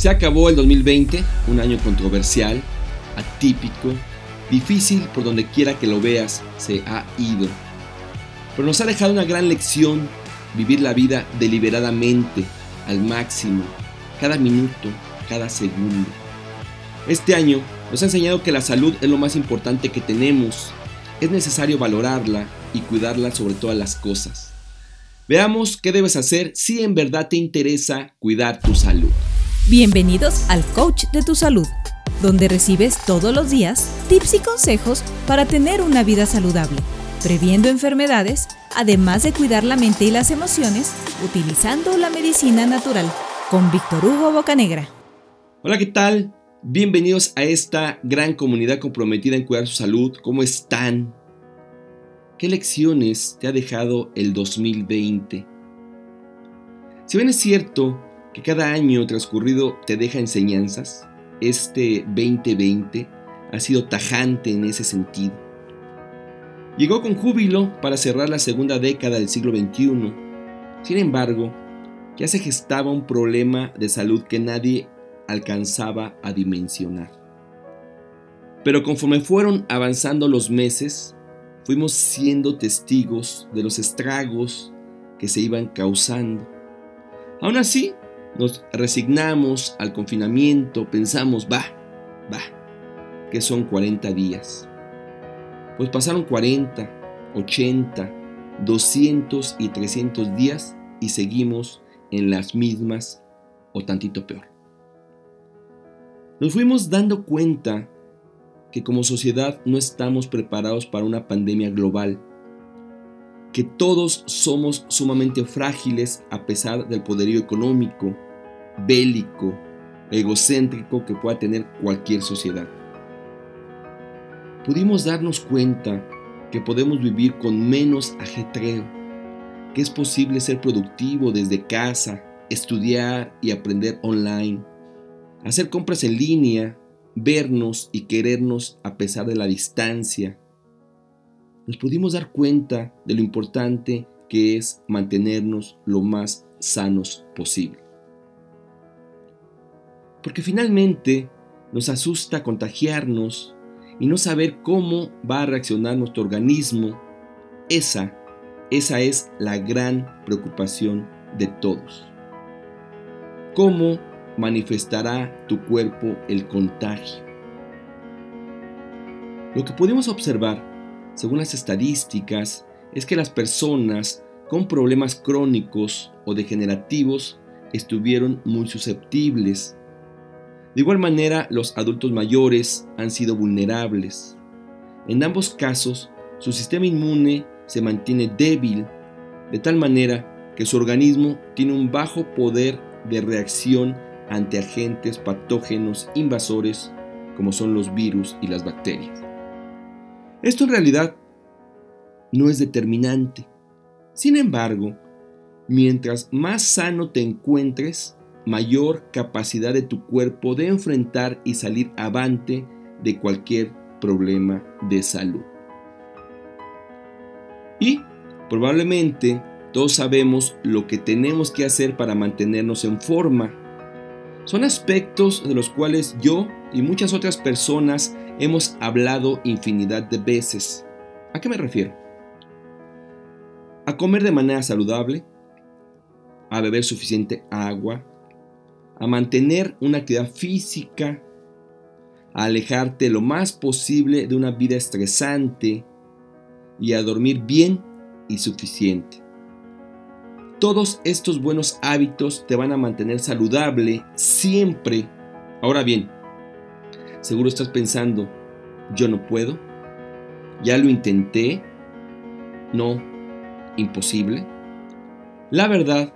Se acabó el 2020, un año controversial, atípico, difícil por donde quiera que lo veas, se ha ido. Pero nos ha dejado una gran lección, vivir la vida deliberadamente, al máximo, cada minuto, cada segundo. Este año nos ha enseñado que la salud es lo más importante que tenemos. Es necesario valorarla y cuidarla sobre todas las cosas. Veamos qué debes hacer si en verdad te interesa cuidar tu salud. Bienvenidos al Coach de tu Salud, donde recibes todos los días tips y consejos para tener una vida saludable, previendo enfermedades, además de cuidar la mente y las emociones utilizando la medicina natural, con Víctor Hugo Bocanegra. Hola, ¿qué tal? Bienvenidos a esta gran comunidad comprometida en cuidar su salud. ¿Cómo están? ¿Qué lecciones te ha dejado el 2020? Si bien es cierto que cada año transcurrido te deja enseñanzas, este 2020 ha sido tajante en ese sentido. Llegó con júbilo para cerrar la segunda década del siglo XXI. Sin embargo, ya se gestaba un problema de salud que nadie alcanzaba a dimensionar. Pero conforme fueron avanzando los meses, fuimos siendo testigos de los estragos que se iban causando. Aún así, nos resignamos al confinamiento, pensamos, va, va, que son 40 días. Pues pasaron 40, 80, 200 y 300 días y seguimos en las mismas o tantito peor. Nos fuimos dando cuenta que como sociedad no estamos preparados para una pandemia global que todos somos sumamente frágiles a pesar del poderío económico, bélico, egocéntrico que pueda tener cualquier sociedad. Pudimos darnos cuenta que podemos vivir con menos ajetreo, que es posible ser productivo desde casa, estudiar y aprender online, hacer compras en línea, vernos y querernos a pesar de la distancia, nos pudimos dar cuenta de lo importante que es mantenernos lo más sanos posible. Porque finalmente nos asusta contagiarnos y no saber cómo va a reaccionar nuestro organismo. Esa, esa es la gran preocupación de todos. ¿Cómo manifestará tu cuerpo el contagio? Lo que pudimos observar según las estadísticas, es que las personas con problemas crónicos o degenerativos estuvieron muy susceptibles. De igual manera, los adultos mayores han sido vulnerables. En ambos casos, su sistema inmune se mantiene débil, de tal manera que su organismo tiene un bajo poder de reacción ante agentes patógenos invasores como son los virus y las bacterias. Esto en realidad no es determinante. Sin embargo, mientras más sano te encuentres, mayor capacidad de tu cuerpo de enfrentar y salir avante de cualquier problema de salud. Y probablemente todos sabemos lo que tenemos que hacer para mantenernos en forma. Son aspectos de los cuales yo y muchas otras personas hemos hablado infinidad de veces. ¿A qué me refiero? A comer de manera saludable, a beber suficiente agua, a mantener una actividad física, a alejarte lo más posible de una vida estresante y a dormir bien y suficiente. Todos estos buenos hábitos te van a mantener saludable siempre. Ahora bien, Seguro estás pensando, yo no puedo, ya lo intenté, no, imposible. La verdad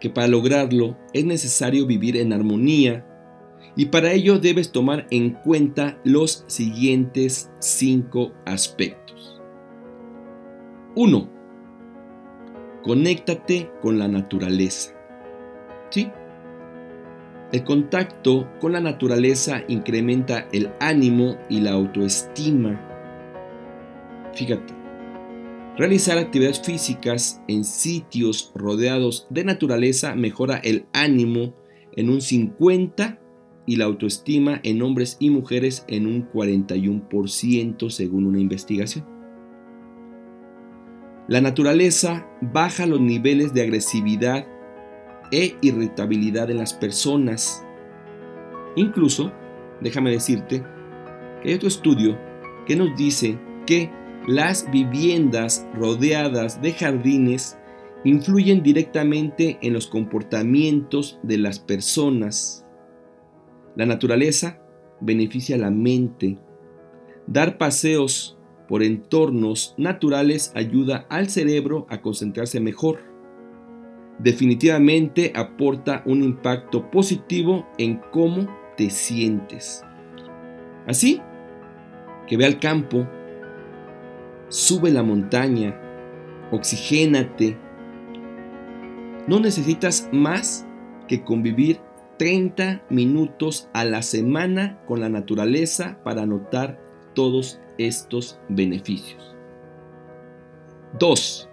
que para lograrlo es necesario vivir en armonía y para ello debes tomar en cuenta los siguientes cinco aspectos. 1. Conéctate con la naturaleza. ¿Sí? El contacto con la naturaleza incrementa el ánimo y la autoestima. Fíjate, realizar actividades físicas en sitios rodeados de naturaleza mejora el ánimo en un 50 y la autoestima en hombres y mujeres en un 41% según una investigación. La naturaleza baja los niveles de agresividad e irritabilidad en las personas. Incluso, déjame decirte, que hay otro estudio que nos dice que las viviendas rodeadas de jardines influyen directamente en los comportamientos de las personas. La naturaleza beneficia a la mente. Dar paseos por entornos naturales ayuda al cerebro a concentrarse mejor. Definitivamente aporta un impacto positivo en cómo te sientes. Así que ve al campo, sube la montaña, oxigénate. No necesitas más que convivir 30 minutos a la semana con la naturaleza para notar todos estos beneficios. 2.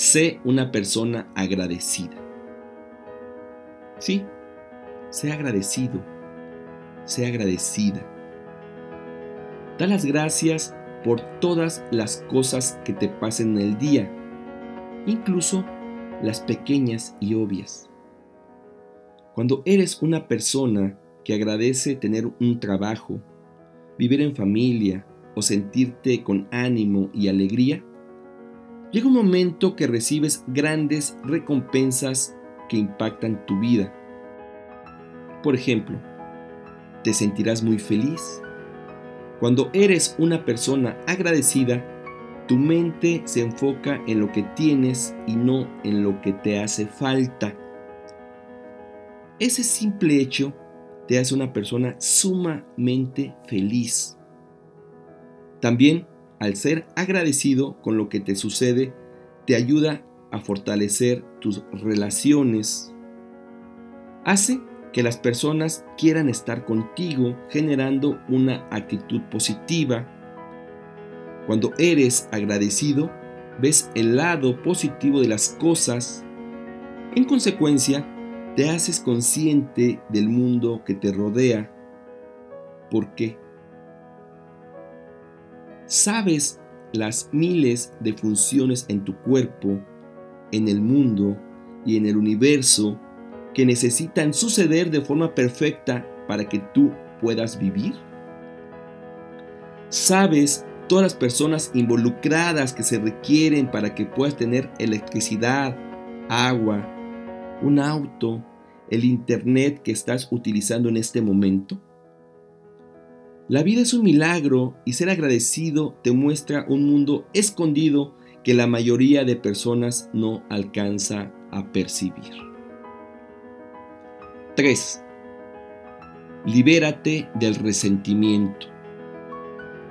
Sé una persona agradecida. Sí, sé agradecido, sé agradecida. Da las gracias por todas las cosas que te pasen en el día, incluso las pequeñas y obvias. Cuando eres una persona que agradece tener un trabajo, vivir en familia o sentirte con ánimo y alegría, llega un momento que recibes grandes recompensas que impactan tu vida. Por ejemplo, te sentirás muy feliz. Cuando eres una persona agradecida, tu mente se enfoca en lo que tienes y no en lo que te hace falta. Ese simple hecho te hace una persona sumamente feliz. También, al ser agradecido con lo que te sucede, te ayuda a fortalecer tus relaciones. Hace que las personas quieran estar contigo generando una actitud positiva. Cuando eres agradecido, ves el lado positivo de las cosas. En consecuencia, te haces consciente del mundo que te rodea. ¿Por qué? Sabes las miles de funciones en tu cuerpo, en el mundo y en el universo que necesitan suceder de forma perfecta para que tú puedas vivir. Sabes todas las personas involucradas que se requieren para que puedas tener electricidad, agua, un auto, el Internet que estás utilizando en este momento? La vida es un milagro y ser agradecido te muestra un mundo escondido que la mayoría de personas no alcanza a percibir. 3. Libérate del resentimiento.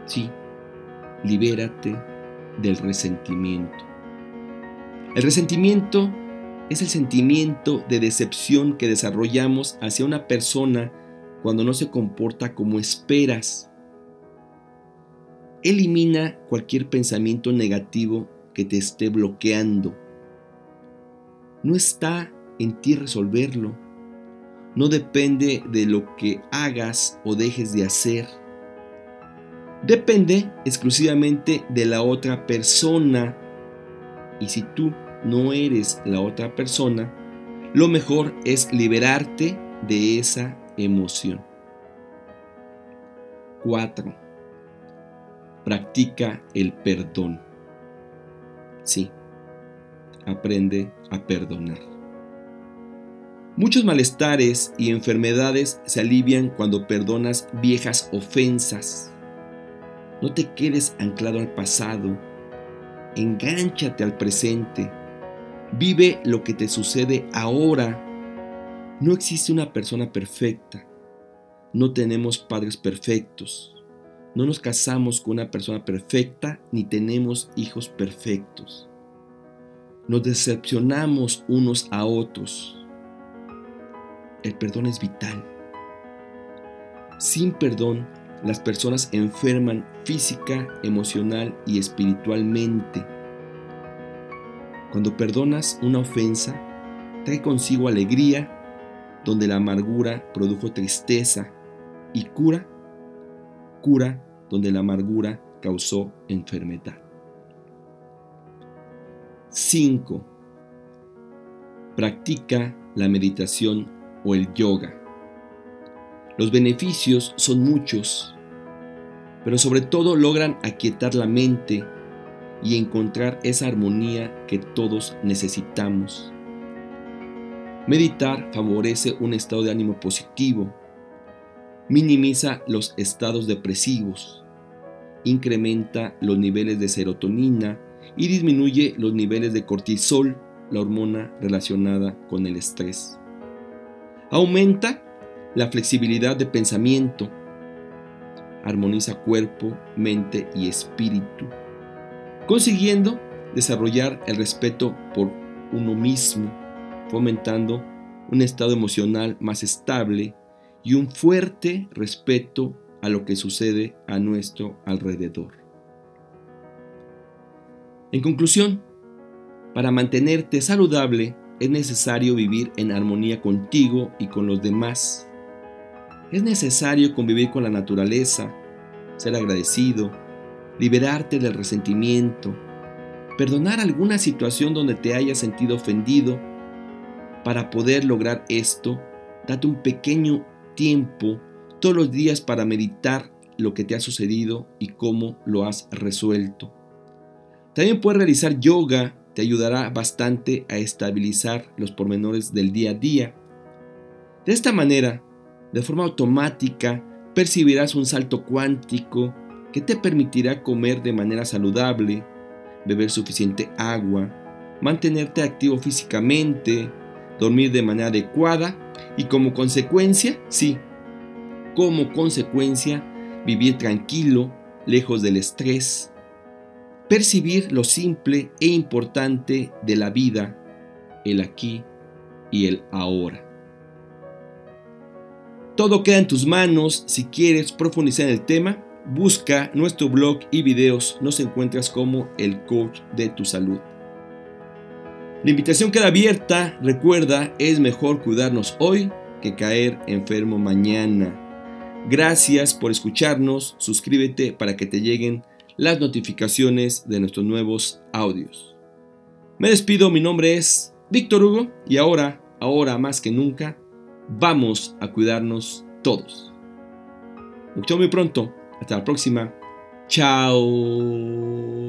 Sí, libérate del resentimiento. El resentimiento es el sentimiento de decepción que desarrollamos hacia una persona cuando no se comporta como esperas. Elimina cualquier pensamiento negativo que te esté bloqueando. No está en ti resolverlo. No depende de lo que hagas o dejes de hacer. Depende exclusivamente de la otra persona. Y si tú no eres la otra persona, lo mejor es liberarte de esa emoción. 4. Practica el perdón. Sí, aprende a perdonar. Muchos malestares y enfermedades se alivian cuando perdonas viejas ofensas. No te quedes anclado al pasado. Engánchate al presente Vive lo que te sucede ahora. No existe una persona perfecta. No tenemos padres perfectos. No nos casamos con una persona perfecta ni tenemos hijos perfectos. Nos decepcionamos unos a otros. El perdón es vital. Sin perdón, las personas enferman física, emocional y espiritualmente cuando perdonas una ofensa, trae consigo alegría donde la amargura produjo tristeza y cura, cura donde la amargura causó enfermedad. 5. Practica la meditación o el yoga. Los beneficios son muchos, pero sobre todo logran aquietar la mente y encontrar esa armonía que todos necesitamos. Meditar favorece un estado de ánimo positivo, minimiza los estados depresivos, incrementa los niveles de serotonina y disminuye los niveles de cortisol, la hormona relacionada con el estrés. Aumenta la flexibilidad de pensamiento, armoniza cuerpo, mente y espíritu, consiguiendo desarrollar el respeto por uno mismo, fomentando un estado emocional más estable y un fuerte respeto a lo que sucede a nuestro alrededor. En conclusión, para mantenerte saludable es necesario vivir en armonía contigo y con los demás. Es necesario convivir con la naturaleza, ser agradecido, liberarte del resentimiento, perdonar alguna situación donde te hayas sentido ofendido. Para poder lograr esto, date un pequeño tiempo todos los días para meditar lo que te ha sucedido y cómo lo has resuelto. También puedes realizar yoga, te ayudará bastante a estabilizar los pormenores del día a día. De esta manera, de forma automática, percibirás un salto cuántico que te permitirá comer de manera saludable, beber suficiente agua, mantenerte activo físicamente, dormir de manera adecuada y como consecuencia, sí, como consecuencia, vivir tranquilo, lejos del estrés, percibir lo simple e importante de la vida, el aquí y el ahora. Todo queda en tus manos si quieres profundizar en el tema. Busca nuestro blog y videos, nos encuentras como el coach de tu salud. La invitación queda abierta, recuerda, es mejor cuidarnos hoy que caer enfermo mañana. Gracias por escucharnos, suscríbete para que te lleguen las notificaciones de nuestros nuevos audios. Me despido, mi nombre es Víctor Hugo y ahora, ahora más que nunca, vamos a cuidarnos todos. Nos muy pronto, hasta la próxima. Chao.